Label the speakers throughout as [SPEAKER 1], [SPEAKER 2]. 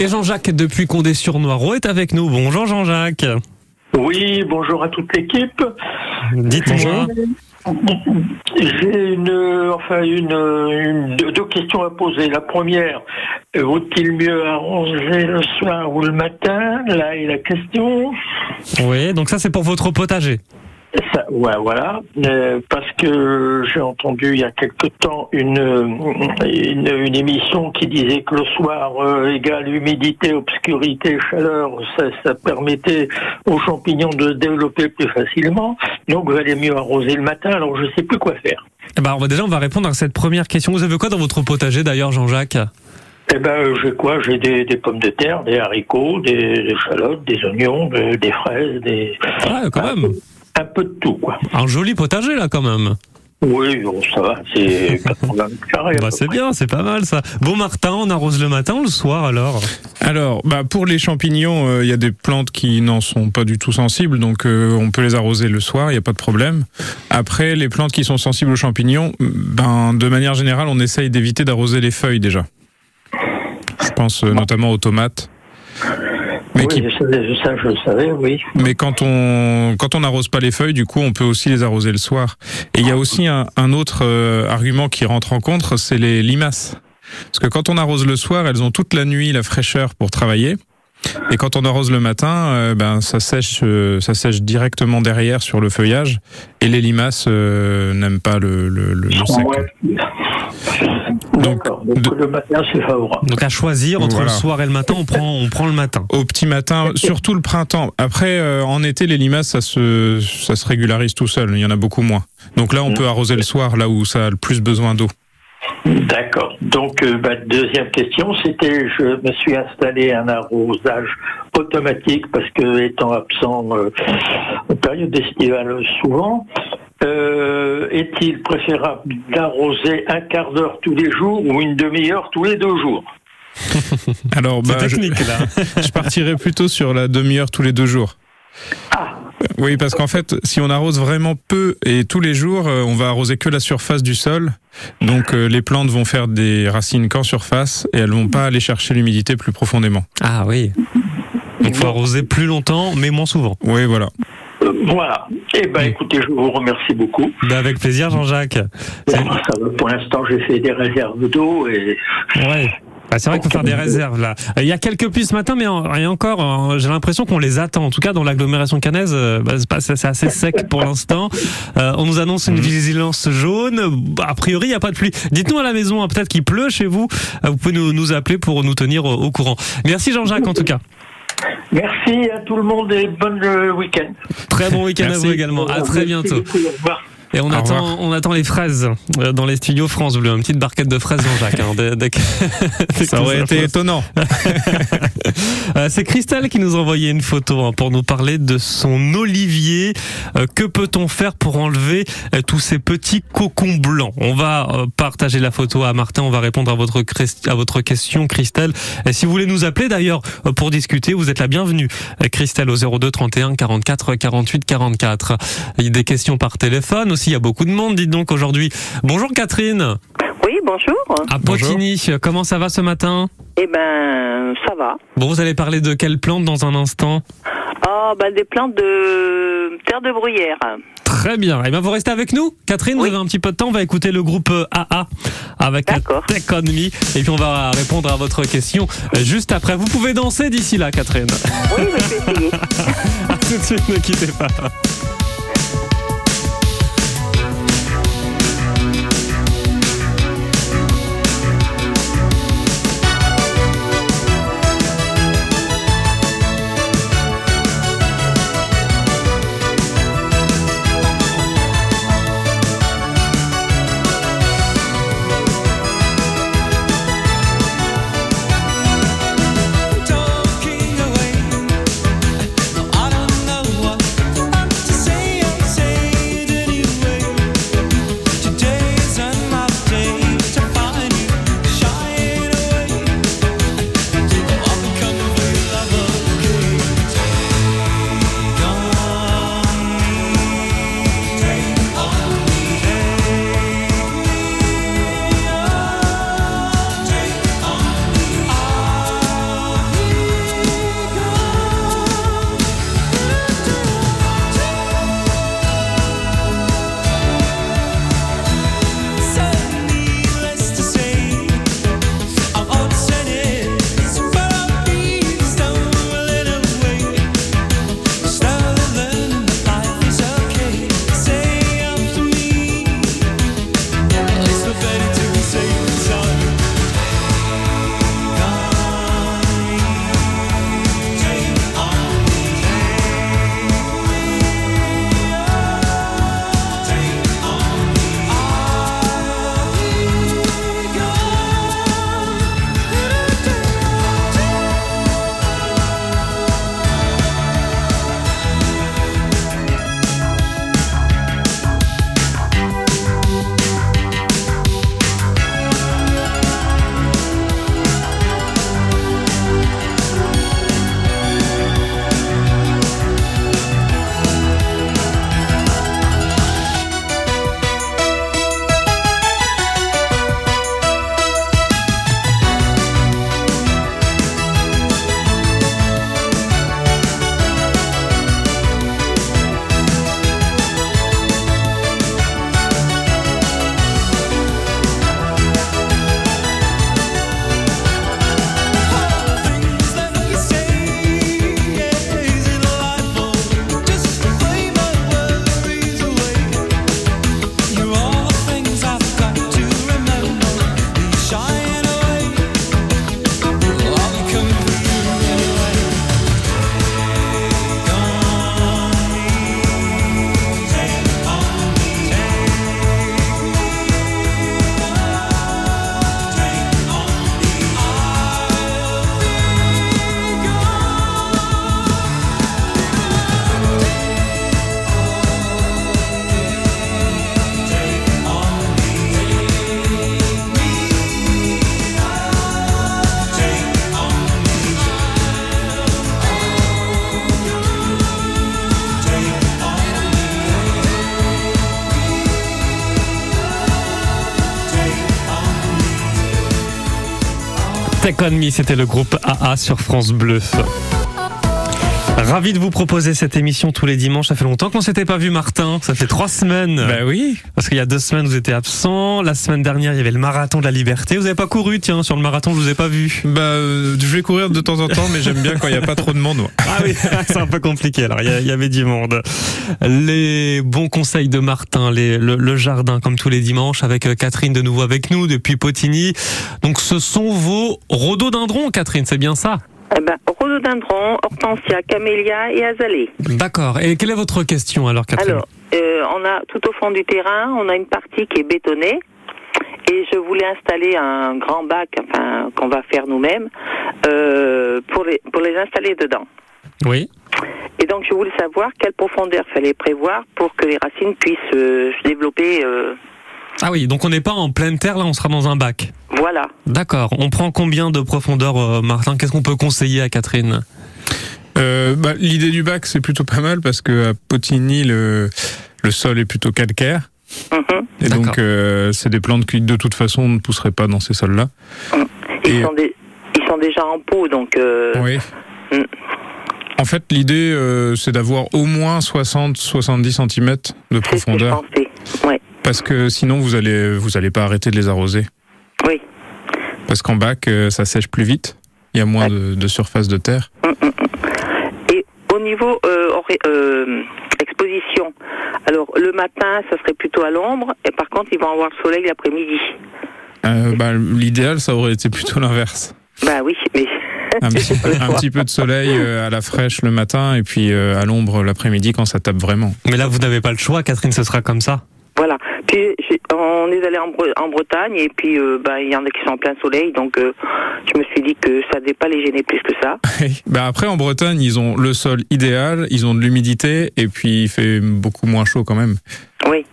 [SPEAKER 1] Et Jean-Jacques depuis Condé-sur-Noireau est avec nous. Bonjour Jean-Jacques.
[SPEAKER 2] Oui, bonjour à toute l'équipe.
[SPEAKER 1] Dites-moi.
[SPEAKER 2] J'ai une, enfin une, une- deux questions à poser. La première, vaut-il mieux arroser le soir ou le matin? Là est la question.
[SPEAKER 1] Oui, donc ça c'est pour votre potager.
[SPEAKER 2] Ça, ouais, voilà, Euh, parce que j'ai entendu il y a quelque temps une, une, une émission qui disait que le soir euh, égale humidité, obscurité, chaleur, ça, ça permettait aux champignons de se développer plus facilement. Donc, valait mieux arroser le matin. Alors, je sais plus quoi faire.
[SPEAKER 1] Eh ben, on va déjà on va répondre à cette première question. Vous avez quoi dans votre potager d'ailleurs Jean-Jacques?
[SPEAKER 2] Eh ben, euh, j'ai quoi? J'ai des, des pommes de terre, des haricots, des, des échalotes, des oignons, de- des fraises, des
[SPEAKER 1] Ah, quand même.
[SPEAKER 2] Un peu de tout, quoi.
[SPEAKER 1] Un joli potager là quand même.
[SPEAKER 2] Oui, bon, ça va, c'est 80 mètres carrés.
[SPEAKER 1] Bah, c'est bien, c'est pas mal ça. Bon Martin, on arrose le matin ou le soir alors
[SPEAKER 3] Alors, bah, pour les champignons, euh, il y a des plantes qui n'en sont pas du tout sensibles, donc euh, on peut les arroser le soir, il n'y a pas de problème. Après, les plantes qui sont sensibles aux champignons, ben, de manière générale, on essaye d'éviter d'arroser les feuilles déjà. Je pense euh, notamment aux tomates. Mais,
[SPEAKER 2] oui,
[SPEAKER 3] qui-
[SPEAKER 2] ça, ça, je le savais, oui.
[SPEAKER 3] mais quand on quand on n'arrose pas les feuilles, du coup, on peut aussi les arroser le soir. Et il y a aussi un, un autre euh, argument qui rentre en compte, c'est les limaces. Parce que quand on arrose le soir, elles ont toute la nuit la fraîcheur pour travailler. Et quand on arrose le matin, euh, ben ça sèche, euh, ça sèche directement derrière sur le feuillage. Et les limaces euh, n'aiment pas le, le, le- le sec.
[SPEAKER 2] Ouais. D'accord, donc, le matin, c'est favorable.
[SPEAKER 1] Donc à choisir entre
[SPEAKER 3] Voilà.
[SPEAKER 1] le soir et le matin, on prend on prend le matin.
[SPEAKER 3] Au petit matin, surtout le printemps. Après, euh, en été, les limaces, ça se, ça se régularise tout seul. Il y en a beaucoup moins. Donc là, on peut arroser le soir, là où ça a le plus besoin d'eau.
[SPEAKER 2] D'accord. Donc, euh, bah, deuxième question, c'était, je me suis installé un arrosage automatique parce que étant absent euh, en période estivale souvent, euh, est-il préférable d'arroser un quart d'heure tous les jours ou une demi-heure tous les deux jours
[SPEAKER 3] Alors, bah, je,
[SPEAKER 1] technique là.
[SPEAKER 3] je partirais plutôt sur la demi-heure tous les deux jours.
[SPEAKER 2] Ah,
[SPEAKER 3] Oui, parce qu'en fait, si on arrose vraiment peu et tous les jours, euh, on va arroser que la surface du sol. Donc, euh, les plantes vont faire des racines qu'en surface et elles vont pas aller chercher l'humidité plus profondément.
[SPEAKER 1] Ah oui. Donc faut arroser plus longtemps, mais moins souvent.
[SPEAKER 3] Oui, voilà.
[SPEAKER 2] Voilà. Eh ben, écoutez, je vous remercie beaucoup.
[SPEAKER 1] Bah, avec plaisir Jean-Jacques.
[SPEAKER 2] Pour l'instant, j'ai fait des réserves d'eau et
[SPEAKER 1] Ouais. Bah, c'est vrai qu'il faut faire des réserves là. Euh, Il y a quelques pluies ce matin, mais en- et encore, j'ai l'impression qu'on les attend. En tout cas, dans l'agglomération cannaise, euh, bah, c'est assez sec pour l'instant. Euh, on nous annonce une vigilance jaune. A priori, il n'y a pas de pluie. Dites-nous à la maison, hein, peut-être qu'il pleut chez vous. Euh, Vous pouvez nous, nous appeler pour nous tenir au, au courant. Merci Jean-Jacques en tout cas.
[SPEAKER 2] Merci à tout le monde et bon euh, week-end.
[SPEAKER 1] Très bon week-end à vous également. À très bientôt.
[SPEAKER 2] Merci beaucoup, au revoir.
[SPEAKER 1] Et on
[SPEAKER 3] Au
[SPEAKER 1] attend,
[SPEAKER 3] revoir.
[SPEAKER 1] on attend les fraises euh, dans les studios France Bleu. Une petite barquette de fraises, Jean-Jacques. hein, dès- dès que- dès
[SPEAKER 3] Ça aurait été étonnant.
[SPEAKER 1] Euh, C'est Christelle qui nous a envoyé une photo hein, pour nous parler de son olivier. Euh, que peut-on faire pour enlever euh, tous ces petits cocons blancs? On va euh, partager la photo à Martin. On va répondre à votre, à votre question, Christelle. Et si vous voulez nous appeler d'ailleurs pour discuter, vous êtes la bienvenue. Christelle au 02 31 44 48 44. Il y a des questions par téléphone aussi. Il y a beaucoup de monde. Dites donc aujourd'hui. Bonjour Catherine.
[SPEAKER 4] Oui, bonjour.
[SPEAKER 1] À
[SPEAKER 3] Bonjour.
[SPEAKER 1] Potigny. Comment ça va ce matin
[SPEAKER 4] Eh ben, ça va.
[SPEAKER 1] Bon, vous allez parler de quelle plante dans un instant
[SPEAKER 4] Ah, ben des plantes de terre de bruyère.
[SPEAKER 1] Très bien. Et bien, vous restez avec nous. Catherine, vous
[SPEAKER 4] Oui.
[SPEAKER 1] avez un petit peu de temps. On va écouter le groupe AA avec. Tech On Me. Et puis, on va répondre à votre question euh, juste après. Vous pouvez danser d'ici là, Catherine.
[SPEAKER 4] Oui, je vais essayer.
[SPEAKER 1] À tout de suite, ne quittez pas. Take On Me, c'était le groupe AA sur France Bleu. Ravi de vous proposer cette émission tous les dimanches. Ça fait longtemps qu'on s'était pas vu, Martin. Ça fait trois semaines.
[SPEAKER 3] Bah oui.
[SPEAKER 1] Parce qu'il y a deux semaines, vous étiez absent. La semaine dernière, il y avait le marathon de la liberté. Vous avez pas couru, tiens, sur le marathon, je vous ai pas vu.
[SPEAKER 3] Bah, euh, je vais courir de temps en temps, mais j'aime bien quand il n'y a pas trop de monde. moi.
[SPEAKER 1] Ah oui, c'est un peu compliqué. Alors, il y avait du monde. Les bons conseils de Martin, les, le, le jardin, comme tous les dimanches, avec euh, Catherine de nouveau avec nous depuis Potigny. Donc, ce sont vos rhododendrons, Catherine, c'est bien ça?
[SPEAKER 4] Eh ben, rhododendron, hortensia, camélia et azalée.
[SPEAKER 1] D'accord. Et quelle est votre question alors, Catherine
[SPEAKER 4] Alors, euh, on a tout au fond du terrain, on a une partie qui est bétonnée. Et je voulais installer un grand bac, enfin, qu'on va faire nous-mêmes, euh, pour, les, pour les installer dedans.
[SPEAKER 1] Oui.
[SPEAKER 4] Et donc, je voulais savoir quelle profondeur fallait prévoir pour que les racines puissent euh, se développer.
[SPEAKER 1] Ah oui, donc on n'est pas en pleine terre, là, on sera dans un bac.
[SPEAKER 4] voilà.
[SPEAKER 1] D'accord. On prend combien de profondeur, euh, Martin? Qu'est-ce qu'on peut conseiller à Catherine?
[SPEAKER 3] Euh, bah, L'idée du bac, c'est plutôt pas mal parce que à Potigny, le, le sol est plutôt calcaire.
[SPEAKER 4] Mhm.
[SPEAKER 3] Et donc, euh, c'est des plantes qui, de toute façon, ne pousseraient pas dans ces sols-là.
[SPEAKER 4] Ils,
[SPEAKER 3] Et-
[SPEAKER 4] sont des- ils sont déjà en pot, donc. euh,
[SPEAKER 3] Oui.
[SPEAKER 4] Mm.
[SPEAKER 3] En fait, l'idée, euh, c'est d'avoir au moins 60-70 cm de
[SPEAKER 4] C'est ce que je
[SPEAKER 3] profondeur.
[SPEAKER 4] pensais. Ouais.
[SPEAKER 3] Parce que sinon, vous allez, vous allez pas arrêter de les arroser.
[SPEAKER 4] Oui.
[SPEAKER 3] Parce qu'en bac, euh, ça sèche plus vite. Il y a moins de, de surface de terre.
[SPEAKER 4] Et au niveau euh, euh, exposition, alors le matin, ça serait plutôt à l'ombre, et par contre, ils vont avoir le soleil l'après-midi.
[SPEAKER 3] Euh, bah, L'idéal, ça aurait été plutôt l'inverse.
[SPEAKER 4] Bah oui, mais
[SPEAKER 3] Un, petit, un peu de soleil à la fraîche le matin et puis à l'ombre l'après-midi quand ça tape vraiment.
[SPEAKER 1] Mais là, vous n'avez pas le choix, Catherine, ce sera comme ça.
[SPEAKER 4] Voilà. Puis on est allé en, Bre- en Bretagne, et puis euh, bah, il y en a qui sont en plein soleil, donc euh, je me suis dit que ça devait pas les gêner plus que ça.
[SPEAKER 3] bah après, en Bretagne, ils ont le sol idéal, ils ont de l'humidité et puis il fait beaucoup moins chaud quand même.
[SPEAKER 4] Oui.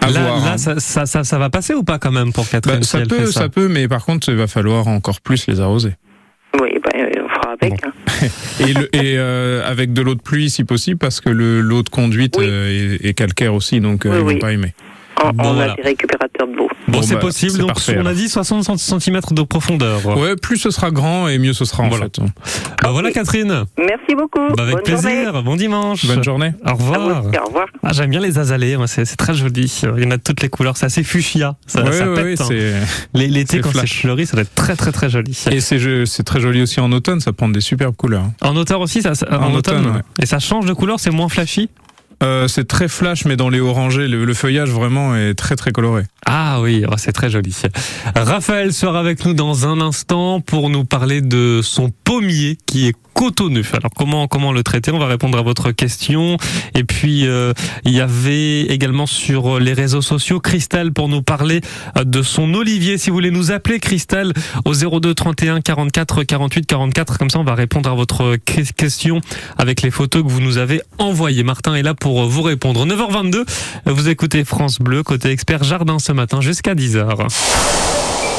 [SPEAKER 3] À
[SPEAKER 1] là,
[SPEAKER 3] voir,
[SPEAKER 1] là
[SPEAKER 3] hein.
[SPEAKER 1] ça, ça, ça, ça va passer ou pas quand même pour Catherine
[SPEAKER 3] Bah,
[SPEAKER 1] si
[SPEAKER 3] ça
[SPEAKER 1] elle
[SPEAKER 3] peut,
[SPEAKER 1] fait
[SPEAKER 3] ça. peut, mais par contre, il va falloir encore plus les arroser.
[SPEAKER 4] Oui, bah,
[SPEAKER 3] Bon.
[SPEAKER 4] hein.
[SPEAKER 3] Et, le- et, euh, avec de l'eau de pluie si possible, parce que le- l'eau de conduite
[SPEAKER 4] Oui.
[SPEAKER 3] euh, est, est calcaire aussi, donc euh,
[SPEAKER 4] Oui,
[SPEAKER 3] ils vont
[SPEAKER 4] oui.
[SPEAKER 3] pas aimer.
[SPEAKER 4] On,
[SPEAKER 1] Bon,
[SPEAKER 4] on
[SPEAKER 1] voilà.
[SPEAKER 4] a des récupérateurs de l'eau.
[SPEAKER 1] Bon,
[SPEAKER 3] Bon,
[SPEAKER 1] c'est
[SPEAKER 3] bah,
[SPEAKER 1] possible. Donc,
[SPEAKER 3] parfait,
[SPEAKER 1] on a dit 60 cm de profondeur.
[SPEAKER 3] Ouais, plus ce sera grand et mieux ce sera en
[SPEAKER 1] Voilà.
[SPEAKER 3] fait.
[SPEAKER 1] Bah voilà, Catherine.
[SPEAKER 4] Merci beaucoup.
[SPEAKER 1] Bah, avec
[SPEAKER 4] Bonne
[SPEAKER 1] plaisir.
[SPEAKER 4] journée.
[SPEAKER 1] Bon dimanche.
[SPEAKER 3] Bonne journée.
[SPEAKER 1] Au revoir.
[SPEAKER 4] aussi, Au revoir.
[SPEAKER 1] Ah, J'aime bien les azalées, c'est très joli. Il y en a de toutes les couleurs, c'est assez fuchsia. Ça,
[SPEAKER 3] Ouais,
[SPEAKER 1] ça pète.
[SPEAKER 3] ouais,
[SPEAKER 1] hein.
[SPEAKER 3] c'est-
[SPEAKER 1] Les- L'été, quand c'est fleuri, ça doit être très très très joli.
[SPEAKER 3] Et c'est très joli aussi en automne, ça prend des superbes couleurs.
[SPEAKER 1] En automne aussi, ça, ça- en,
[SPEAKER 3] En
[SPEAKER 1] automne.
[SPEAKER 3] automne, ouais.
[SPEAKER 1] Et ça change de couleur, c'est moins flashy
[SPEAKER 3] Euh, c'est très flash, mais dans les orangés, le, le feuillage vraiment est très très coloré.
[SPEAKER 1] Ah oui, oh, c'est très joli. Raphaël sera avec nous dans un instant pour nous parler de son pommier qui est cotonneux. Alors comment comment le traiter? On va répondre à votre question. Et puis euh, il y avait également sur les réseaux sociaux Christelle pour nous parler euh, de son olivier. Si vous voulez nous appeler Christelle au 02 31 44 48 44, comme ça on va répondre à votre que- question avec les photos que vous nous avez envoyées. Martin est là pour vous répondre. 9h22, vous écoutez France Bleu côté expert jardin ce matin jusqu'à 10h.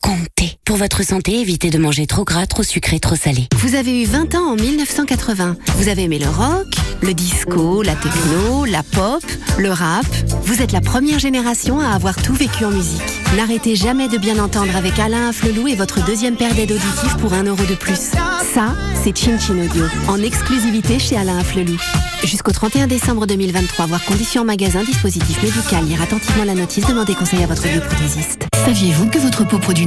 [SPEAKER 5] comté. Pour votre santé, évitez de manger trop gras, trop sucré, trop salé.
[SPEAKER 6] Vous avez eu 20 ans en 1980. Vous avez aimé le rock, le disco, la techno, la pop, le rap. Vous êtes la première génération à avoir tout vécu en musique. N'arrêtez jamais de bien entendre avec Alain Afflelou et votre deuxième paire d'aides auditives pour 1 euro de plus. Ça, c'est Chin Chin Audio, en exclusivité chez Alain Afflelou. Jusqu'au 31 décembre 2023, voir conditions en magasin, dispositif médical, lire attentivement la notice, demandez conseil à votre bioprothésiste.
[SPEAKER 7] Saviez-vous que votre peau produit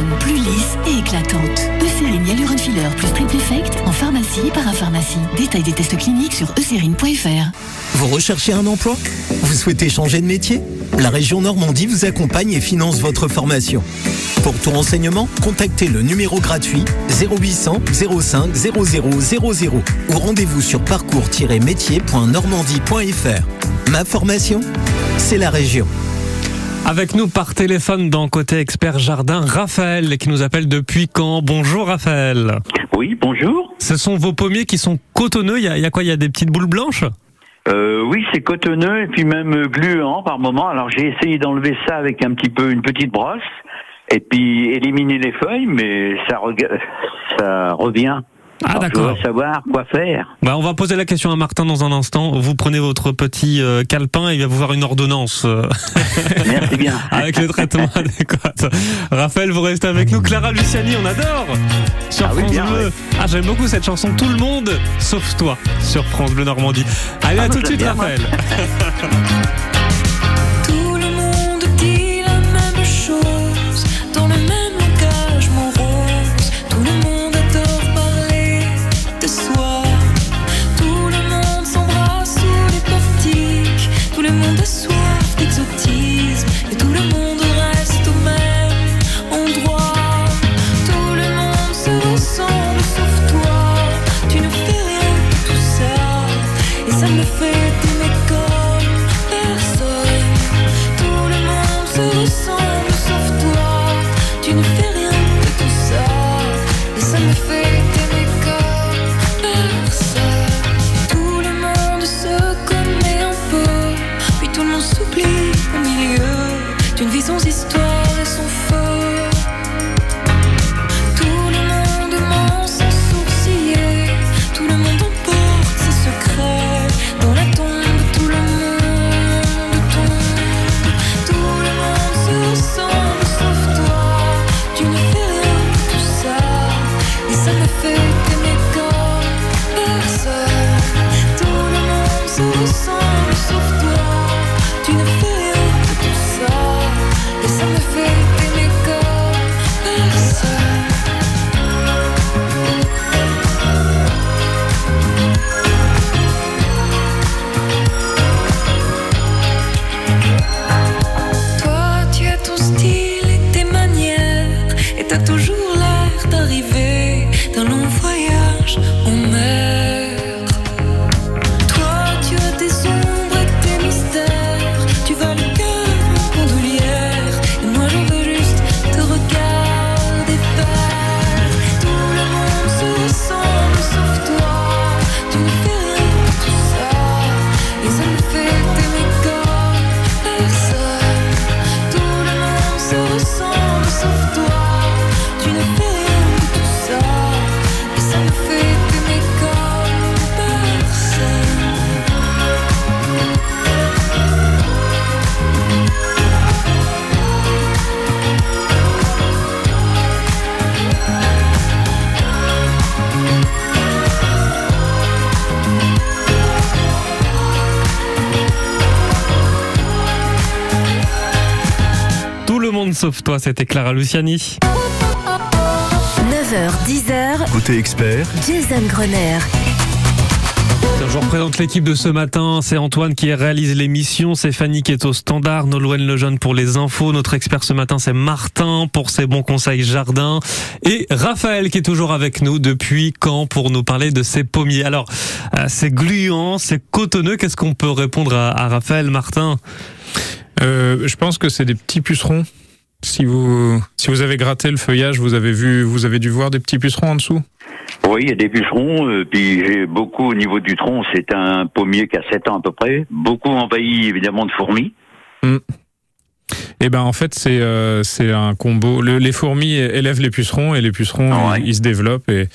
[SPEAKER 7] et parapharmacie. Détail des tests cliniques sur eucérine.fr.
[SPEAKER 8] Vous recherchez un emploi? Vous souhaitez changer de métier? La région Normandie vous accompagne et finance votre formation. Pour tout renseignement, contactez le numéro gratuit 0800 05 00 00 ou rendez-vous sur parcours-métier.normandie.fr. Ma formation, c'est la région.
[SPEAKER 9] Avec nous par téléphone dans Côté Expert Jardin, Raphaël qui nous appelle depuis Caen. Bonjour Raphaël.
[SPEAKER 10] Oui, bonjour.
[SPEAKER 9] Ce sont vos pommiers qui sont cotonneux. Il y a, il y a quoi? Il y a des petites boules blanches?
[SPEAKER 10] Euh, oui, c'est cotonneux et puis même gluant par moment. Alors j'ai essayé d'enlever ça avec un petit peu une petite brosse et puis éliminer les feuilles, mais ça, ça revient.
[SPEAKER 9] Ah d'accord.
[SPEAKER 10] Savoir quoi faire.
[SPEAKER 9] Bah, on va poser la question à Martin dans un instant. Vous prenez votre petit euh, calepin et il va vous faire une ordonnance euh,
[SPEAKER 10] Merci bien.
[SPEAKER 9] avec le traitement adéquat. Raphaël, vous restez avec nous. Clara Luciani, on adore sur
[SPEAKER 10] Ah oui,
[SPEAKER 9] France
[SPEAKER 10] bien,
[SPEAKER 9] Bleu.
[SPEAKER 10] ouais.
[SPEAKER 9] Ah, j'aime beaucoup cette chanson. Tout le monde, sauf toi, sur France Bleu Normandie. Allez,
[SPEAKER 10] Ah,
[SPEAKER 9] à
[SPEAKER 10] bah,
[SPEAKER 9] tout de suite,
[SPEAKER 10] bien.
[SPEAKER 9] Raphaël.
[SPEAKER 1] toi,
[SPEAKER 9] c'était Clara Luciani.
[SPEAKER 11] 9h, 10h,
[SPEAKER 8] Côté expert,
[SPEAKER 11] Jason Grenier.
[SPEAKER 9] Je vous représente l'équipe de ce matin. C'est Antoine qui réalise l'émission. C'est Fanny qui est au standard. Nolwenn Lejeune pour les infos. Notre expert ce matin, c'est Martin pour ses bons conseils jardin. Et Raphaël qui est toujours avec nous depuis quand pour nous parler de ses pommiers. Alors, euh, c'est gluant, c'est cotonneux. Qu'est-ce qu'on peut répondre à, à Raphaël, Martin?
[SPEAKER 3] Euh, je pense que c'est des petits pucerons. Si vous, si vous avez gratté le feuillage, vous avez vu, vous avez dû voir des petits pucerons en dessous.
[SPEAKER 10] Oui, il y a des bûcherons, euh, puis j'ai beaucoup au niveau du tronc, c'est un pommier qui a 7 ans à peu près, beaucoup envahi évidemment de fourmis.
[SPEAKER 3] Et ben en fait c'est euh, c'est un combo. Le- les fourmis élèvent les pucerons et les pucerons
[SPEAKER 10] Ah ouais.
[SPEAKER 3] ils, ils se développent et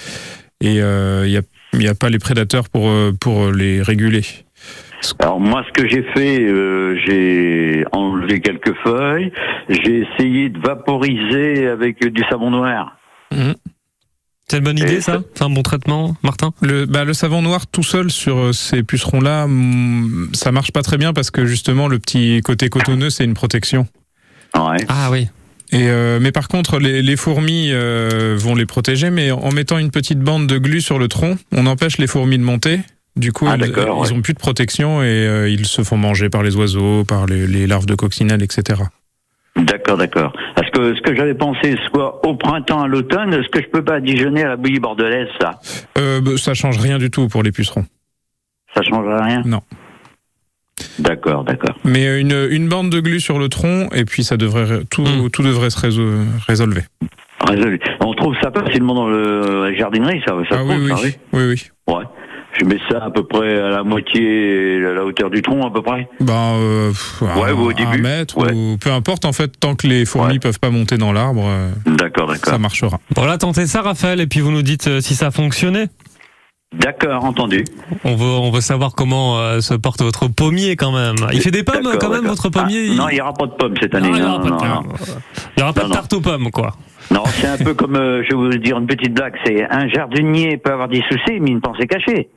[SPEAKER 3] et euh, il y a y a pas les prédateurs pour pour les réguler.
[SPEAKER 10] Alors moi, ce que j'ai fait, euh, j'ai enlevé quelques feuilles, j'ai essayé de vaporiser avec du savon noir.
[SPEAKER 9] C'est une bonne idée, ça C'est un bon traitement, Martin?
[SPEAKER 3] Le, bah, le savon noir tout seul sur euh, ces pucerons-là, mm, ça marche pas très bien parce que justement le petit côté cotonneux, c'est une protection.
[SPEAKER 9] Ah oui.
[SPEAKER 3] Et euh, mais par contre, les, les fourmis euh, vont les protéger, mais en mettant une petite bande de glu sur le tronc, on empêche les fourmis de monter. Du coup,
[SPEAKER 10] Ah,
[SPEAKER 3] ils,
[SPEAKER 10] d'accord,
[SPEAKER 3] ils
[SPEAKER 10] ouais.
[SPEAKER 3] ont plus de protection et euh, ils se font manger par les oiseaux, par les, les larves de coccinelle, etc.
[SPEAKER 10] D'accord, d'accord. Parce que ce que j'avais pensé, soit au printemps, à l'automne, est-ce que je peux pas déjeuner à la bouillie bordelaise, ça?
[SPEAKER 3] Euh, bah, ça change rien du tout pour les pucerons.
[SPEAKER 10] Ça change rien?
[SPEAKER 3] Non.
[SPEAKER 10] D'accord, d'accord.
[SPEAKER 3] Mais une, une bande de glu sur le tronc et puis ça devrait tout,
[SPEAKER 1] Hmm.
[SPEAKER 3] tout devrait se résol- résolver.
[SPEAKER 10] Résolu. On trouve ça facilement dans le la jardinerie, ça, ça
[SPEAKER 3] Ah oui, oui,
[SPEAKER 10] ça, oui.
[SPEAKER 3] oui, oui.
[SPEAKER 10] Ouais. Je mets ça à peu près à la moitié, à la hauteur du tronc, à peu près?
[SPEAKER 3] Ben, euh,
[SPEAKER 10] Ouais,
[SPEAKER 3] un,
[SPEAKER 10] ou au
[SPEAKER 3] un
[SPEAKER 10] début.
[SPEAKER 3] mètre
[SPEAKER 10] Ouais.
[SPEAKER 3] ou peu importe en fait tant que les fourmis
[SPEAKER 10] Ouais.
[SPEAKER 3] peuvent pas monter dans l'arbre, euh,
[SPEAKER 10] D'accord, d'accord.
[SPEAKER 3] ça marchera.
[SPEAKER 1] Voilà, tentez ça, Raphaël, et puis vous nous dites euh, si ça a fonctionné.
[SPEAKER 10] D'accord, entendu.
[SPEAKER 1] On veut, on veut savoir comment euh, se porte votre pommier quand même. Il fait des pommes quand même, votre pommier
[SPEAKER 10] Ah, Non, il n'y aura pas de pommes cette année.
[SPEAKER 1] Ah, il y
[SPEAKER 10] non,
[SPEAKER 1] aura pas de
[SPEAKER 10] non,
[SPEAKER 1] pommes.
[SPEAKER 10] non.
[SPEAKER 1] Il y aura pas
[SPEAKER 10] Non,
[SPEAKER 1] de
[SPEAKER 10] non.
[SPEAKER 1] tarte aux pommes, quoi.
[SPEAKER 10] Non, c'est un peu comme, euh, je vais vous dire une petite blague, c'est un jardinier peut avoir des soucis, mais une pensée cachée.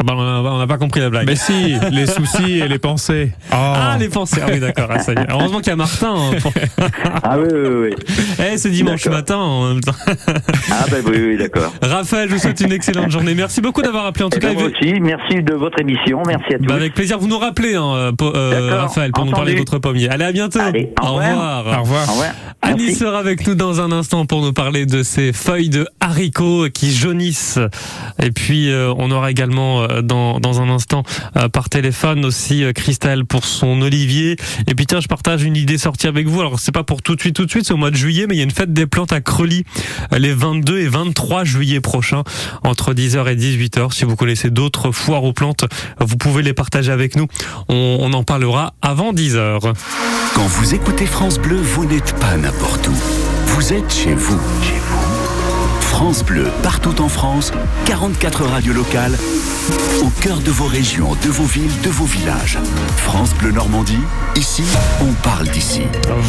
[SPEAKER 1] Ah bah, on n'a pas compris la blague.
[SPEAKER 3] Mais si, les soucis et les pensées. Oh.
[SPEAKER 1] Ah, les pensées. Ah oui, d'accord. Ah, ça y est. Heureusement qu'il y a Martin. hein, pour-
[SPEAKER 10] Ah oui, oui, oui.
[SPEAKER 1] Eh, c'est dimanche matin en même temps.
[SPEAKER 10] Ah ben oui, oui, d'accord.
[SPEAKER 1] Raphaël, je vous souhaite une excellente journée. Merci beaucoup d'avoir appelé en tout
[SPEAKER 10] Eh ben,
[SPEAKER 1] cas.
[SPEAKER 10] moi aussi, merci de votre émission, merci à tous.
[SPEAKER 1] Bah, avec plaisir, vous nous rappelez, hein, euh, euh, Raphaël, pour nous parler de votre pommier. Allez, à bientôt.
[SPEAKER 10] Allez, au revoir.
[SPEAKER 3] Au revoir.
[SPEAKER 10] Au revoir.
[SPEAKER 1] Annie
[SPEAKER 10] Merci.
[SPEAKER 1] sera avec nous dans un instant pour nous parler de ces feuilles de haricots qui jaunissent. Et puis, euh, on aura également euh, dans, dans un instant euh, par téléphone aussi euh, Christelle pour son olivier. Et puis, tiens, je partage une idée sortie avec vous. Alors, c'est pas pour tout de suite, tout de suite, c'est au mois de juillet, mais il y a une fête des plantes à euh, les 22 et 23 juillet prochains entre 10h et 18h. Si vous connaissez d'autres foires aux plantes, vous pouvez les partager avec nous. On, on en parlera avant 10h.
[SPEAKER 12] Quand vous écoutez France Bleu, vous n'êtes pas n'importe où. Vous êtes chez vous. Chez vous. France Bleu, partout en France, 44 radios locales, au cœur de vos régions, de vos villes, de vos villages. France Bleu Normandie, ici, on parle d'ici.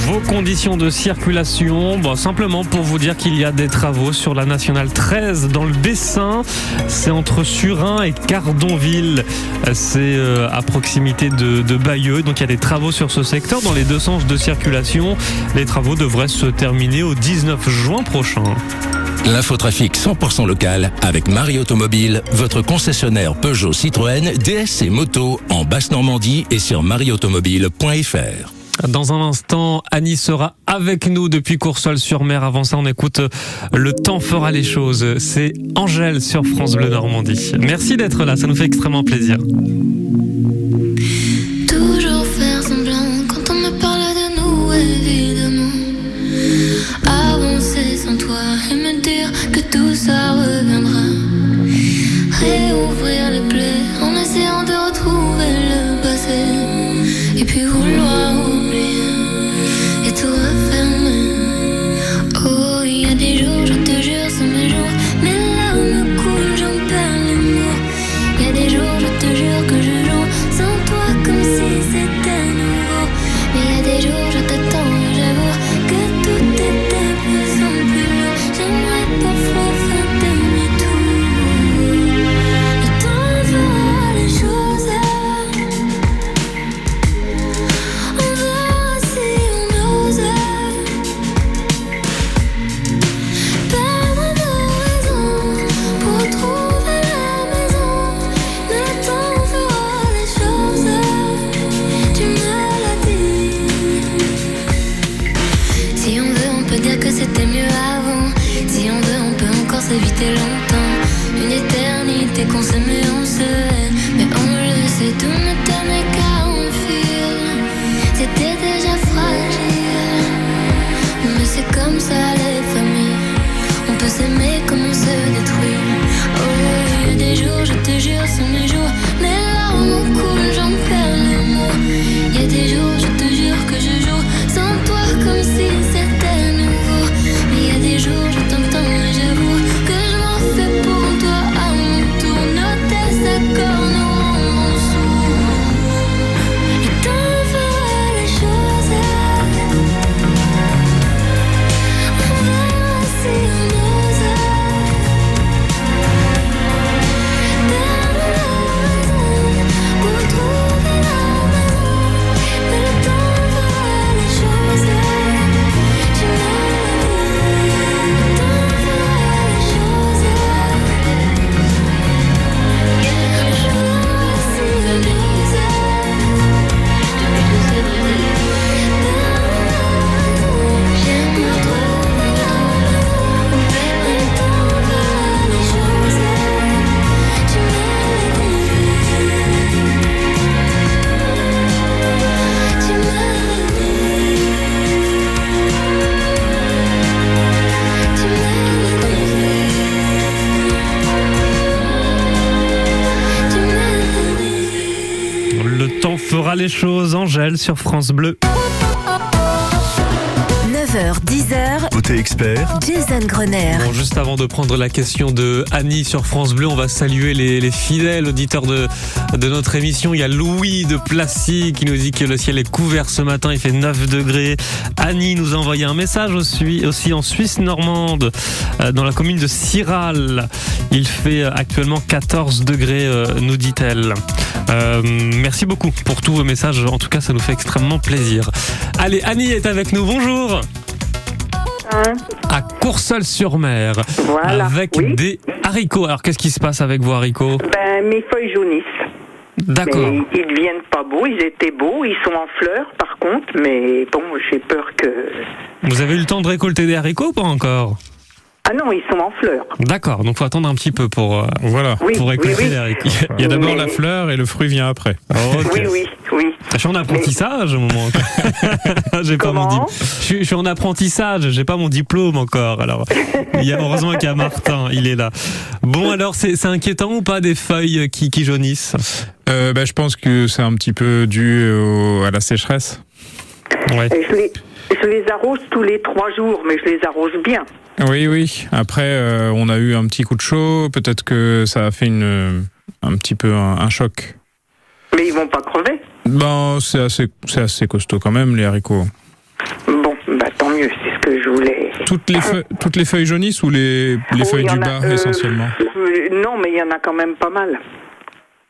[SPEAKER 1] Vos conditions de circulation, bon, simplement pour vous dire qu'il y a des travaux sur la nationale 13 dans le Bessin. C'est entre Surin et Cardonville. C'est euh, à proximité de, de Bayeux. Donc il y a des travaux sur ce secteur dans les deux sens de circulation. Les travaux devraient se terminer au 19 juin prochain.
[SPEAKER 13] L'infotrafic 100% local avec Marie Automobile, votre concessionnaire Peugeot Citroën, DS et moto en Basse-Normandie et sur marieautomobile.fr.
[SPEAKER 1] Dans un instant, Annie sera avec nous depuis Coursol-sur-Mer. Avant ça, on écoute euh, Le temps fera les choses. C'est Angèle sur France Bleu Normandie. Merci d'être là, ça nous fait extrêmement plaisir.
[SPEAKER 14] Que tout ça reviendra. Réouvrir les plaies en essayant de retrouver le passé. Et puis vouloir les choses.
[SPEAKER 1] Angèle sur France Bleu.
[SPEAKER 11] 9h, 10h,
[SPEAKER 12] Côté expert,
[SPEAKER 11] Jason Grenier.
[SPEAKER 1] Bon, juste avant de prendre la question de Annie sur France Bleu, on va saluer les, les fidèles auditeurs de, de notre émission. Il y a Louis de Placy qui nous dit que le ciel est couvert ce matin, il fait 9 degrés. Annie nous a envoyé un message aussi, aussi en Suisse normande, euh, dans la commune de Siral. Il fait euh, actuellement 14 degrés, euh, nous dit-elle. Euh, merci beaucoup pour tous vos messages. En tout cas, ça nous fait extrêmement plaisir. Allez, Annie est avec nous. Bonjour. À Courseul-sur-Mer.
[SPEAKER 15] Voilà,
[SPEAKER 1] Avec
[SPEAKER 15] oui.
[SPEAKER 1] des haricots. Alors, qu'est-ce qui se passe avec vos haricots
[SPEAKER 15] Ben, mes feuilles jaunissent.
[SPEAKER 1] D'accord.
[SPEAKER 15] Mais ils deviennent pas beaux, ils étaient beaux, ils sont en fleurs par contre, mais bon, j'ai peur que...
[SPEAKER 1] Vous avez eu le temps de récolter des haricots ou pas encore?
[SPEAKER 15] Ah non, ils sont en fleurs.
[SPEAKER 1] D'accord, donc faut attendre un petit peu pour, euh,
[SPEAKER 3] Voilà.
[SPEAKER 15] Oui,
[SPEAKER 1] pour récolter
[SPEAKER 15] oui, oui.
[SPEAKER 3] Il y a d'abord
[SPEAKER 15] Mais-
[SPEAKER 3] la fleur et le fruit vient après.
[SPEAKER 1] Ok.
[SPEAKER 15] Oui, oui, oui.
[SPEAKER 1] Je suis en apprentissage au moment. j'ai pas mon
[SPEAKER 15] Comment
[SPEAKER 1] dip- je, suis, je suis en apprentissage, j'ai pas mon diplôme encore. Alors, il y a, heureusement qu'il y a Martin, il est là. Bon, alors c'est inquiétant ou pas des feuilles qui, qui jaunissent?
[SPEAKER 3] Euh, bah, je pense que c'est un petit peu dû au- à la sécheresse.
[SPEAKER 1] Ouais.
[SPEAKER 15] Je, les, je les arrose tous les trois jours, mais je les arrose bien.
[SPEAKER 3] Oui, oui. Après, euh, on a eu un petit coup de chaud. Peut-être que ça a fait une, un petit peu un, un choc.
[SPEAKER 15] Mais ils vont pas crever.
[SPEAKER 3] Ben, c'est assez, c'est assez costaud quand même, les haricots.
[SPEAKER 15] Bon, bah tant mieux, c'est ce que je voulais.
[SPEAKER 3] Toutes les, feuilles, toutes les feuilles jaunissent ou les, les
[SPEAKER 15] Oh,
[SPEAKER 3] feuilles du
[SPEAKER 15] a,
[SPEAKER 3] bas
[SPEAKER 15] euh,
[SPEAKER 3] essentiellement?
[SPEAKER 15] euh, Non, mais il y en a quand même pas mal.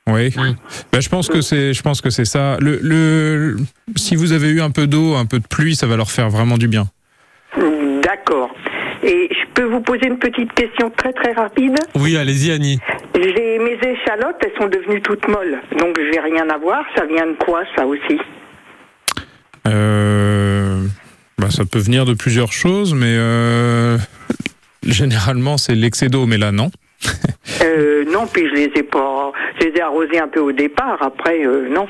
[SPEAKER 3] Oui. Ben, je pense que c'est, je pense que c'est ça. Le, le, si vous avez eu un peu d'eau, un peu de pluie, ça va leur faire vraiment du bien.
[SPEAKER 15] D'accord. Et je peux vous poser une petite question très très rapide
[SPEAKER 1] Oui, allez-y Annie.
[SPEAKER 15] J'ai mes échalotes, elles sont devenues toutes molles, donc je vais rien avoir. Ça vient de quoi ça aussi?
[SPEAKER 3] Euh, bah, ça peut venir de plusieurs choses, mais euh, généralement c'est l'excès d'eau, mais là non.
[SPEAKER 15] euh, Non, puis je les ai pas, je les ai arrosées un peu au départ. Après, euh, non.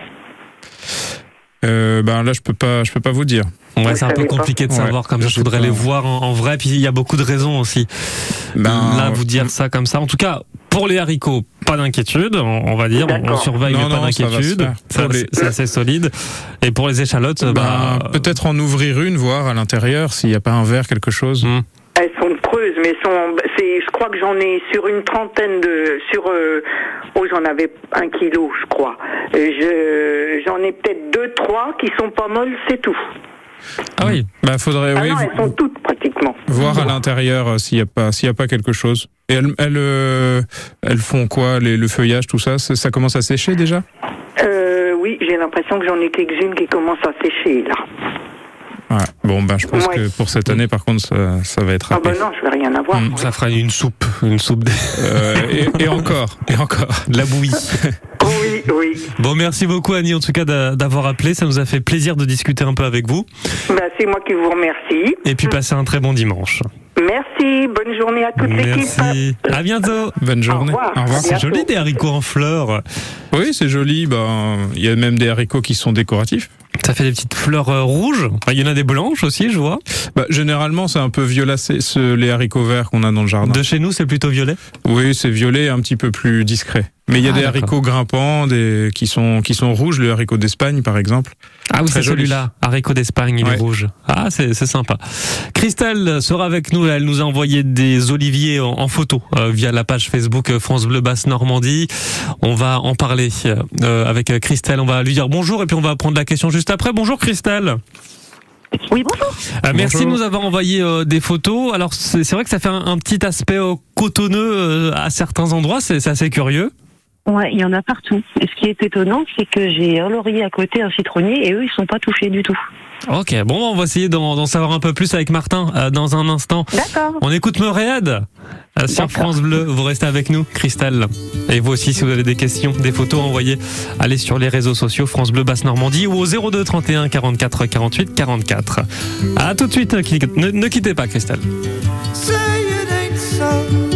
[SPEAKER 3] Euh, ben là je peux pas, je peux pas vous dire.
[SPEAKER 1] Ouais, c'est un peu compliqué de savoir comme ça. Je voudrais les voir en, en vrai. Puis il y a beaucoup de raisons aussi.
[SPEAKER 3] Ben,
[SPEAKER 1] Là, vous dire ça comme ça. En tout cas, pour les haricots, pas d'inquiétude. On, on va dire, on, surveille,
[SPEAKER 3] Non,
[SPEAKER 1] mais pas d'inquiétude.
[SPEAKER 3] les-
[SPEAKER 1] C'est assez solide. Et pour les échalotes,
[SPEAKER 3] Ben,
[SPEAKER 1] bah,
[SPEAKER 3] peut-être en ouvrir une, voir à l'intérieur s'il n'y a pas un verre, quelque chose.
[SPEAKER 1] Hmm.
[SPEAKER 15] Elles sont creuses, mais sont, c'est, je crois que j'en ai sur une trentaine de, sur, euh, oh j'en avais un kilo, je crois. Je, j'en ai peut-être deux, trois qui sont pas molles, c'est tout.
[SPEAKER 1] Ah oui.
[SPEAKER 3] Bah faudrait
[SPEAKER 15] Ah
[SPEAKER 3] oui,
[SPEAKER 15] non,
[SPEAKER 3] vo-
[SPEAKER 15] elles sont toutes pratiquement.
[SPEAKER 3] voir à l'intérieur euh, s'il n'y a pas, s'il y a pas quelque chose. Et elles, elles, euh, elles font quoi, les, le feuillage, tout ça? Ça ça commence à sécher déjà?
[SPEAKER 15] Euh, oui, j'ai l'impression que j'en ai quelques-unes qui commencent à sécher là.
[SPEAKER 3] Ouais. Bon, ben je pense
[SPEAKER 15] Ouais.
[SPEAKER 3] que pour cette année, par contre, ça, ça va être
[SPEAKER 15] Ah ben non, je vais rien avoir.
[SPEAKER 1] Ça fera une soupe, une soupe. de-
[SPEAKER 3] Euh, et, et encore, et encore.
[SPEAKER 1] De la bouillie.
[SPEAKER 15] Oui, oui.
[SPEAKER 1] Bon, merci beaucoup Annie en tout cas d'a- d'avoir appelé. Ça nous a fait plaisir de discuter un peu avec vous.
[SPEAKER 15] Ben, c'est moi qui vous remercie.
[SPEAKER 1] Et puis passer un très bon dimanche.
[SPEAKER 15] Merci, bonne journée à toute l'équipe.
[SPEAKER 1] Merci. À bientôt.
[SPEAKER 3] Bonne journée.
[SPEAKER 15] revoir.
[SPEAKER 3] Au revoir.
[SPEAKER 1] C'est joli des haricots en fleurs.
[SPEAKER 3] Oui, c'est joli. Ben, il y a même des haricots qui sont décoratifs.
[SPEAKER 1] Ça fait des petites fleurs euh, rouges. Enfin, Il y en a des blanches aussi, je vois.
[SPEAKER 3] Bah, généralement, c'est un peu violacé, ce, les haricots verts qu'on a dans le jardin.
[SPEAKER 1] De chez nous, c'est plutôt violet.
[SPEAKER 3] Oui, c'est violet, un petit peu plus discret. Mais il y a
[SPEAKER 1] Ah,
[SPEAKER 3] des
[SPEAKER 1] d'accord.
[SPEAKER 3] haricots grimpants, des qui sont qui sont rouges, le haricot d'Espagne par exemple.
[SPEAKER 1] Ah oui, c'est
[SPEAKER 3] joli.
[SPEAKER 1] celui-là. Haricot d'Espagne, il
[SPEAKER 3] Ouais.
[SPEAKER 1] est rouge. Ah, c'est c'est sympa. Christelle sera avec nous. Elle nous a envoyé des oliviers en, en photo euh, via la page Facebook euh, France Bleu Basse Normandie. On va en parler euh, avec Christelle. On va lui dire bonjour et puis on va prendre la question juste après. Bonjour Christelle.
[SPEAKER 16] Oui, bonjour.
[SPEAKER 1] Euh, merci de nous avoir envoyé euh, des photos. Alors c'est vrai que ça fait un, un petit aspect euh, cotonneux à certains endroits. C'est assez curieux.
[SPEAKER 16] Ouais, il y en a partout. Et ce qui est étonnant, c'est que j'ai un laurier à côté, un citronnier, et eux, ils sont pas touchés du tout.
[SPEAKER 1] Ok, bon, on va essayer d'en savoir un peu plus avec Martin euh, dans un instant.
[SPEAKER 16] D'accord.
[SPEAKER 1] On écoute Moréade euh, sur. France Bleu. Vous restez avec nous, Christelle. Et vous aussi, si vous avez des questions, des photos envoyées, allez sur les réseaux sociaux France Bleu Basse Normandie ou au 02 31 44 48 44. À tout de suite. Ne, ne quittez pas, Christelle.
[SPEAKER 14] Say it ain't so,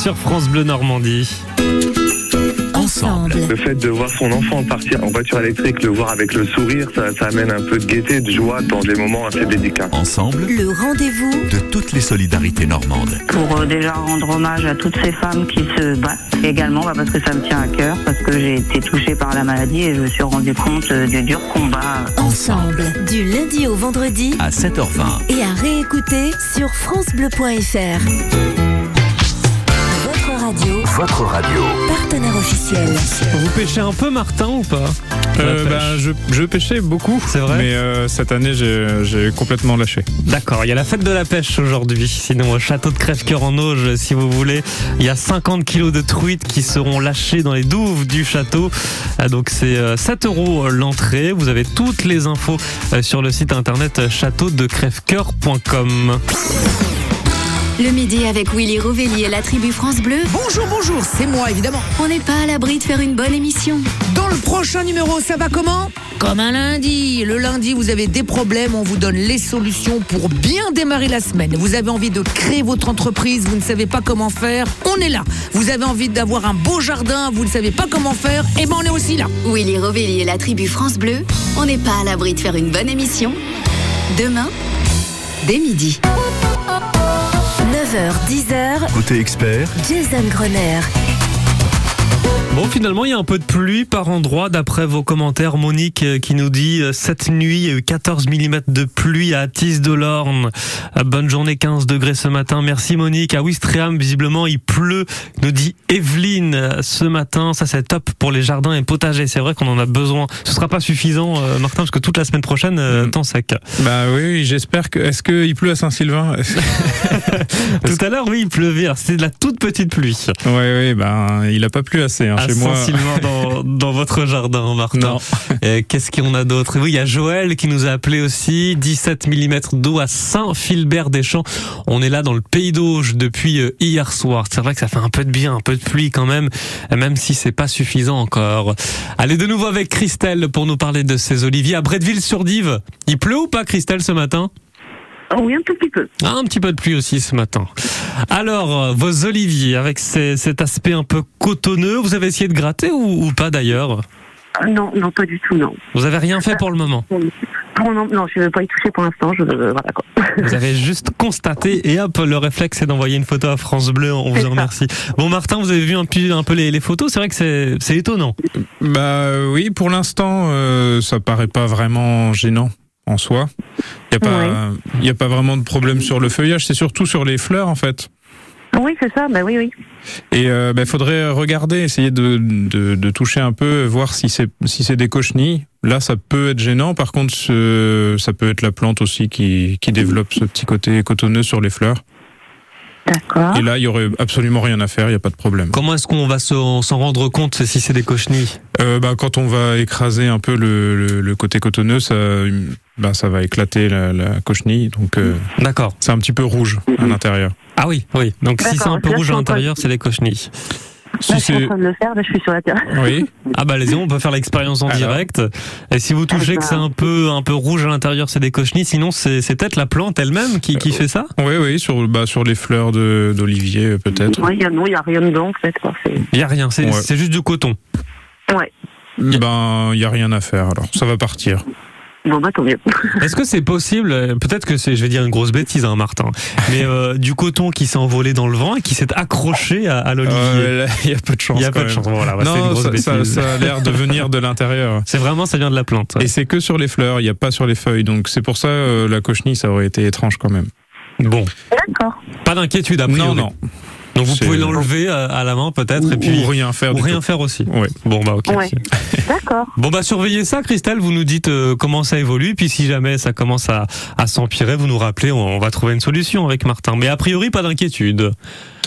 [SPEAKER 1] sur France Bleu Normandie.
[SPEAKER 17] Ensemble. Le fait de voir son enfant partir en voiture électrique, le voir avec le sourire, ça, ça amène un peu de gaieté, de joie dans des moments assez délicats.
[SPEAKER 12] Ensemble,
[SPEAKER 11] Le rendez-vous
[SPEAKER 12] de toutes les solidarités normandes.
[SPEAKER 18] pour euh, déjà rendre hommage à toutes ces femmes qui se battent. Également bah, parce que ça me tient à cœur, parce que j'ai été touchée par la maladie et je me suis rendu compte euh, du dur combat.
[SPEAKER 11] Ensemble, du lundi au vendredi
[SPEAKER 12] À 7h20.
[SPEAKER 11] et à réécouter sur francebleu.fr. Votre radio,
[SPEAKER 12] Votre radio.
[SPEAKER 11] partenaire officiel.
[SPEAKER 1] Vous pêchez un peu, Martin, ou pas
[SPEAKER 3] Euh, bah, je, je pêchais beaucoup.
[SPEAKER 1] C'est vrai
[SPEAKER 3] Mais euh, cette année, j'ai complètement lâché.
[SPEAKER 1] D'accord, il y a la fête de la pêche aujourd'hui. Sinon, au château de Crèvecoeur en Auge, si vous voulez, il y a 50 kilos de truites qui seront lâchées dans les douves du château. Ah, Donc, c'est euh, 7 euros l'entrée. Vous avez toutes les infos euh, sur le site internet châteaudecrèvecoeur.com.
[SPEAKER 11] Le midi avec Willy Rovelli et la tribu France Bleu.
[SPEAKER 19] Bonjour, bonjour, c'est moi évidemment.
[SPEAKER 11] On n'est pas à l'abri de faire une bonne émission.
[SPEAKER 19] Dans le prochain numéro, ça va comment? Comme un lundi. Le lundi, vous avez des problèmes, on vous donne les solutions pour bien démarrer la semaine. Vous avez envie de créer votre entreprise, vous ne savez pas comment faire, on est là. Vous avez envie d'avoir un beau jardin, vous ne savez pas comment faire, et ben on est aussi là.
[SPEAKER 11] Willy Rovelli et la tribu France Bleu, on n'est pas à l'abri de faire une bonne émission. Demain, dès midi. 9h, 10h,
[SPEAKER 12] Côté expert,
[SPEAKER 11] Jason Grenier.
[SPEAKER 1] Bon, finalement, il y a un peu de pluie par endroit, d'après vos commentaires. Monique euh, qui nous dit euh, cette nuit, il y a eu 14 mm de pluie à Atis de l'Orne. Euh, Bonne journée, 15 degrés ce matin. Merci Monique. À Ouistreham, visiblement, il pleut, nous dit Evelyne ce matin. Ça, c'est top pour les jardins et potagers. C'est vrai qu'on en a besoin. Ce sera pas suffisant, euh, Martin, parce que toute la semaine prochaine, euh, temps sec.
[SPEAKER 3] Bah oui, j'espère que. Est-ce qu'il pleut à Saint-Sylvain?
[SPEAKER 1] Tout à l'heure, oui, il pleuvait. C'était de la toute petite pluie.
[SPEAKER 3] Oui, oui, ben il a pas plu assez hein, chez moi.
[SPEAKER 1] Dans, dans votre jardin, Martin. Euh, Qu'est-ce qu'on a d'autre? Oui, il y a Joël qui nous a appelé aussi. 17 mm d'eau à Saint-Philbert-des-Champs. On est là dans le pays d'Auge depuis euh, hier soir. C'est vrai que ça fait un peu de bien, un peu de pluie quand même, même si c'est pas suffisant encore. Allez de nouveau avec Christelle pour nous parler de ces oliviers à Bretteville-sur-Dive. Il pleut ou pas, Christelle, ce matin?
[SPEAKER 16] Oui, un tout petit peu.
[SPEAKER 1] ah, un petit peu de pluie aussi ce matin. Alors, euh, vos oliviers, avec ces- cet aspect un peu cotonneux, vous avez essayé de gratter ou, ou pas d'ailleurs?
[SPEAKER 16] Ah, Non, non, pas du tout, non.
[SPEAKER 1] Vous avez rien fait pour le moment?
[SPEAKER 16] Pour, non, non, je ne vais pas y toucher pour l'instant. Je, euh, voilà, quoi.
[SPEAKER 1] Vous avez juste constaté et hop, le réflexe c'est d'envoyer une photo à France Bleu, on vous en remercie. Bon Martin, vous avez vu un peu, un peu les, les photos, c'est vrai que c'est c'est étonnant.
[SPEAKER 3] Bah oui, pour l'instant, euh, ça paraît pas vraiment gênant en soi. Il y a pas, a vraiment de problème sur le feuillage, c'est surtout sur les fleurs en fait.
[SPEAKER 16] Oui, c'est ça, bah oui, oui.
[SPEAKER 3] Et il bah, faudrait regarder, essayer de, de, de toucher un peu, voir si c'est si c'est des cochenilles. Là, ça peut être gênant. Par contre, ce- ça peut être la plante aussi qui, qui développe ce petit côté cotonneux sur les fleurs.
[SPEAKER 16] D'accord.
[SPEAKER 3] Et là, il y aurait absolument rien à faire, il n'y a pas de problème.
[SPEAKER 1] Comment est-ce qu'on va se- s'en rendre compte si c'est des cochenilles?
[SPEAKER 3] Euh, bah, quand on va écraser un peu le, le, le côté cotonneux, ça, bah, ça va éclater la, la cochenille. Donc, euh,
[SPEAKER 1] D'accord.
[SPEAKER 3] c'est un petit peu rouge à l'intérieur.
[SPEAKER 1] Ah oui, oui. Donc si c'est un peu rouge à l'intérieur, c'est des cochenilles.
[SPEAKER 3] Si
[SPEAKER 16] Là, je suis en train de le faire, là, je suis sur la terre.
[SPEAKER 3] Oui.
[SPEAKER 1] Ah bah allez-y, on peut faire l'expérience en
[SPEAKER 3] Alors.
[SPEAKER 1] direct. Et si vous touchez que c'est un peu un peu rouge à l'intérieur, c'est des cochenilles. Sinon, c'est c'est peut-être la plante elle-même qui, qui fait ça?
[SPEAKER 3] Oui, oui, sur, bah, sur les fleurs d'olivier, euh, peut-être.
[SPEAKER 16] Oui, il y a, non, il n'y a rien dedans, en fait.
[SPEAKER 1] Il y a rien, c'est
[SPEAKER 3] Ouais.
[SPEAKER 1] c'est juste du coton.
[SPEAKER 16] Ouais.
[SPEAKER 3] Ben, il n'y a rien à faire, alors ça va partir.
[SPEAKER 16] Bon, bah, tant mieux.
[SPEAKER 1] Est-ce que c'est possible euh, Peut-être que c'est, je vais dire une grosse bêtise, hein, Martin. Mais euh, du coton qui s'est envolé dans le vent et qui s'est accroché à, à l'olivier.
[SPEAKER 3] Euh, Il y a peu de chance.
[SPEAKER 1] Il y a
[SPEAKER 3] quand
[SPEAKER 1] peu de chance. Voilà, bah, c'est une
[SPEAKER 3] non,
[SPEAKER 1] grosse
[SPEAKER 3] ça,
[SPEAKER 1] bêtise.
[SPEAKER 3] ça a l'air de venir de l'intérieur.
[SPEAKER 1] C'est vraiment, ça vient de la plante.
[SPEAKER 3] Et c'est que sur les fleurs, il n'y a pas sur les feuilles. Donc c'est pour ça euh, la cochenille, ça aurait été étrange quand même.
[SPEAKER 1] Bon,
[SPEAKER 16] D'accord.
[SPEAKER 1] pas d'inquiétude a priori.
[SPEAKER 3] Non, non.
[SPEAKER 1] Donc vous pouvez l'enlever à, à la main peut-être et puis
[SPEAKER 3] ou rien faire
[SPEAKER 1] ou
[SPEAKER 3] du
[SPEAKER 1] rien
[SPEAKER 3] tout.
[SPEAKER 1] faire aussi.
[SPEAKER 3] Ouais.
[SPEAKER 1] Bon bah ok.
[SPEAKER 16] Ouais. D'accord.
[SPEAKER 1] Bon bah surveillez ça, Christelle. Vous nous dites euh, comment ça évolue, puis si jamais ça commence à, à s'empirer, vous nous rappelez, on, on va trouver une solution avec Martin. Mais a priori, pas d'inquiétude.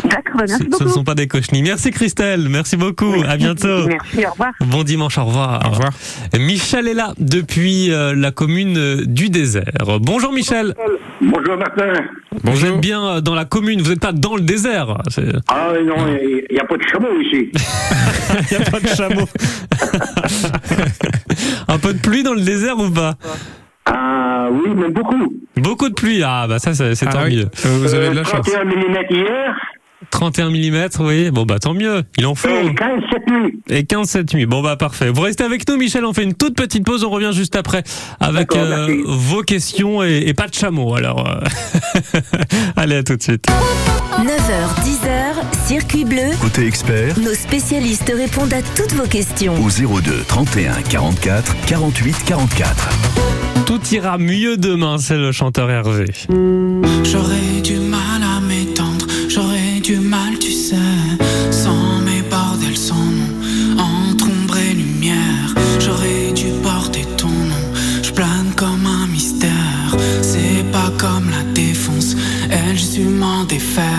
[SPEAKER 16] D'accord, bah,
[SPEAKER 1] Ce,
[SPEAKER 16] merci
[SPEAKER 1] ce ne sont pas des cochenilles. Merci Christelle, merci beaucoup. À bientôt.
[SPEAKER 16] Merci, au revoir.
[SPEAKER 1] Bon dimanche, au revoir.
[SPEAKER 3] Au revoir.
[SPEAKER 1] Michel est là depuis euh, la commune euh, du désert. Bonjour Michel.
[SPEAKER 20] Bonjour Martin.
[SPEAKER 1] Vous êtes bien euh, dans la commune, vous n'êtes pas dans le désert. C'est-
[SPEAKER 20] Ah non, il n'y a pas de chameau ici.
[SPEAKER 1] Il n'y a pas de chameau. Un peu de pluie dans le désert ou pas?
[SPEAKER 20] Ah oui, mais beaucoup.
[SPEAKER 1] Beaucoup de pluie. Ah bah ça c'est c'est
[SPEAKER 3] Ah
[SPEAKER 1] tant
[SPEAKER 3] oui,
[SPEAKER 1] mieux.
[SPEAKER 3] euh, vous avez de la chance.
[SPEAKER 20] 31 mm hier
[SPEAKER 1] 31 mm, oui. Bon bah tant mieux. Il en faut.
[SPEAKER 20] et 15 cette nuit.
[SPEAKER 1] Et 15 cette nuit. Bon bah parfait. Vous restez avec nous Michel, on fait une toute petite pause, on revient juste après avec euh, vos questions et, et pas de chameau alors. euh. Allez à tout de suite.
[SPEAKER 11] 9h, 10h, Circuit Bleu.
[SPEAKER 12] côté expert,
[SPEAKER 11] Nos spécialistes répondent à toutes vos questions.
[SPEAKER 12] au 02 31 44 48 44.
[SPEAKER 1] Tout ira mieux demain, c'est le chanteur Hervé.
[SPEAKER 14] J'aurais du mal they
[SPEAKER 1] found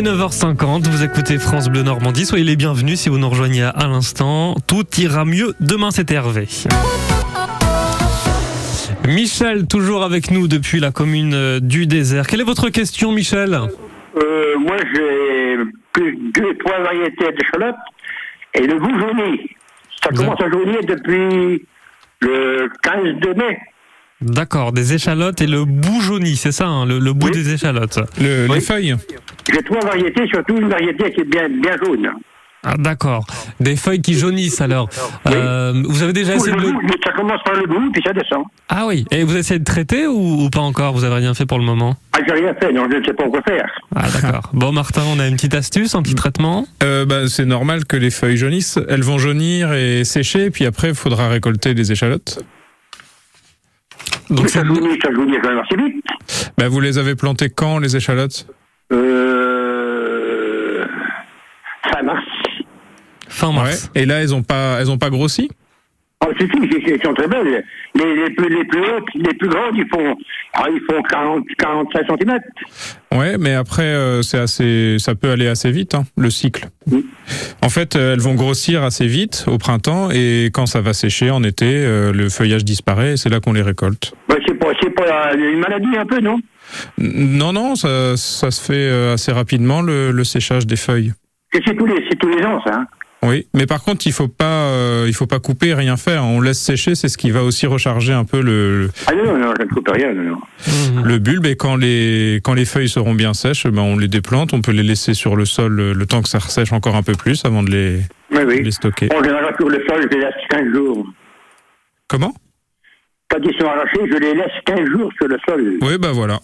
[SPEAKER 1] est 9h50, vous écoutez France Bleu Normandie, soyez les bienvenus si vous nous rejoignez à l'instant. Tout ira mieux demain, c'est Hervé. Michel, toujours avec nous depuis la commune euh, du désert. Quelle est votre question, Michel?
[SPEAKER 20] Euh, moi, j'ai plus deux, trois variétés d'échalotes et le goût jauni. Ça commence à jaunir depuis le 15 de mai.
[SPEAKER 1] D'accord, des échalotes et le bout jauni, c'est ça, hein, le, le bout des échalotes.
[SPEAKER 3] Les feuilles
[SPEAKER 20] J'ai trois variétés, surtout une variété qui est bien, bien jaune.
[SPEAKER 1] Ah, d'accord. Des feuilles qui jaunissent alors. Euh, vous avez déjà essayé de
[SPEAKER 20] le
[SPEAKER 1] le...
[SPEAKER 20] ça commence par le goût, puis ça descend.
[SPEAKER 1] Ah oui, et vous essayez de traiter ou, ou pas encore? Vous avez rien fait pour le moment?
[SPEAKER 20] Ah, j'ai rien fait, donc je ne sais pas quoi faire.
[SPEAKER 1] Ah d'accord. Bon Martin, on a une petite astuce, un petit traitement?
[SPEAKER 3] Euh, bah, c'est normal que les feuilles jaunissent. Elles vont jaunir et sécher, puis après, il faudra récolter les échalotes.
[SPEAKER 20] Donc ça jaunit, ça jaunit quand même assez vite.
[SPEAKER 3] Bah, vous les avez plantées quand, les échalotes
[SPEAKER 20] Euh... Fin mars.
[SPEAKER 1] Fin
[SPEAKER 3] mars. Et là, elles ont pas, elles ont pas grossi?
[SPEAKER 20] Si, si, si, elles sont très belles. Les, les, plus, les plus hautes, les plus grandes, ils font, ah, ils font 40, 45 cm.
[SPEAKER 3] Ouais, mais après, euh, c'est assez, ça peut aller assez vite, hein, le cycle. En fait, euh, elles vont grossir assez vite au printemps et quand ça va sécher en été, euh, le feuillage disparaît et c'est là qu'on les récolte.
[SPEAKER 20] Bah, c'est pas, c'est pas une maladie un peu, non?
[SPEAKER 3] Non, non, ça, ça se fait euh, assez rapidement le, le séchage des feuilles.
[SPEAKER 20] Et C'est tous les, c'est tous les ans, ça. Hein.
[SPEAKER 3] Oui, mais par contre, il faut pas, euh, il faut pas couper, rien faire. On laisse sécher, c'est ce qui va aussi recharger un peu le, le-
[SPEAKER 20] Ah non, non, non, je ne coupe rien, non, non.
[SPEAKER 3] le bulbe. Et quand les, quand les feuilles seront bien sèches, ben on les déplante, on peut les laisser sur le sol le temps que ça ressèche encore un peu plus avant de les,
[SPEAKER 20] Oui, oui.
[SPEAKER 3] de les stocker.
[SPEAKER 20] En général, sur le sol, je les laisse 15 jours.
[SPEAKER 3] Comment?
[SPEAKER 20] Quand ils sont arrachés, je les laisse 15 jours sur le sol.
[SPEAKER 3] Oui, bah voilà.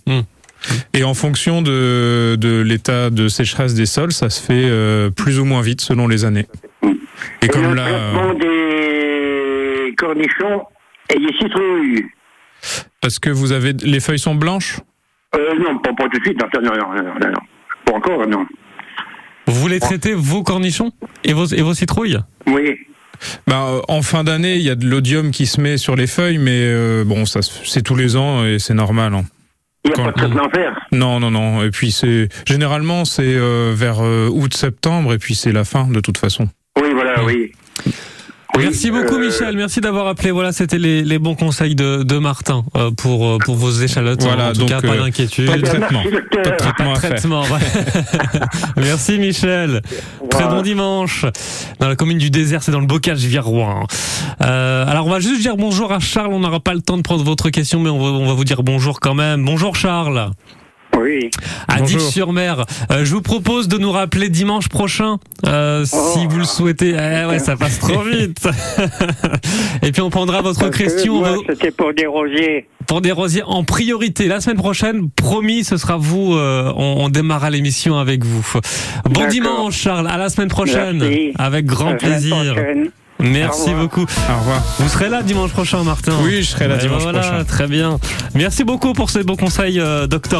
[SPEAKER 3] Et en fonction de, de l'état de sécheresse des sols, ça se fait euh, plus ou moins vite selon les années. Et comme
[SPEAKER 20] le
[SPEAKER 3] là,
[SPEAKER 20] traitement des cornichons et des citrouilles.
[SPEAKER 3] parce que vous avez les feuilles sont blanches?
[SPEAKER 20] Euh, non, pas, pas tout de suite, non, non, non, non, non, non. Pas encore, non.
[SPEAKER 1] Vous voulez traiter vos cornichons et vos, et vos citrouilles?
[SPEAKER 20] Oui.
[SPEAKER 3] Bah, euh, en fin d'année, il y a de l'odium qui se met sur les feuilles, mais euh, bon, ça c'est tous les ans et c'est normal. hein.
[SPEAKER 20] Il n'y a pas de traitement à faire.
[SPEAKER 3] Non, non, non. Et puis c'est généralement c'est euh, vers euh, août-septembre et puis c'est la fin de toute façon.
[SPEAKER 20] Oui, voilà, oui.
[SPEAKER 1] Merci beaucoup Michel, merci d'avoir appelé. Voilà, c'était les, les bons conseils de, de Martin euh, pour, euh, pour vos échalotes.
[SPEAKER 3] Voilà,
[SPEAKER 1] en tout
[SPEAKER 3] donc,
[SPEAKER 1] cas, pas
[SPEAKER 3] euh,
[SPEAKER 1] d'inquiétude.
[SPEAKER 3] pas de traitement. Pas de traitement
[SPEAKER 1] Pas de traitement. Merci Michel. Très bon dimanche. Dans la commune du désert, c'est dans le bocage Viroin. Euh, alors on va juste dire bonjour à Charles. On n'aura pas le temps de prendre votre question, mais on va, on va vous dire bonjour quand même. Bonjour Charles.
[SPEAKER 20] Oui.
[SPEAKER 1] À. Dix-sur-Mer. Euh, je vous propose de nous rappeler dimanche prochain, euh, si vous le souhaitez. Eh ouais, ça passe trop vite. Et puis on prendra votre
[SPEAKER 20] Parce
[SPEAKER 1] question. va-
[SPEAKER 20] C'était pour des rosiers.
[SPEAKER 1] pour des rosiers en priorité. La semaine prochaine, promis, ce sera vous. euh, on, on démarrera l'émission avec vous. Bon dimanche, Charles. À la semaine prochaine.
[SPEAKER 20] Merci.
[SPEAKER 1] Avec grand
[SPEAKER 20] la
[SPEAKER 1] plaisir.
[SPEAKER 20] prochaine.
[SPEAKER 1] Merci
[SPEAKER 20] Au
[SPEAKER 1] beaucoup.
[SPEAKER 3] Au revoir.
[SPEAKER 1] Vous serez là dimanche prochain, Martin
[SPEAKER 3] Oui, je serai là
[SPEAKER 1] Eh ben
[SPEAKER 3] dimanche
[SPEAKER 1] voilà,
[SPEAKER 3] prochain.
[SPEAKER 1] Très bien. Merci beaucoup pour ces bons conseils, euh, docteur.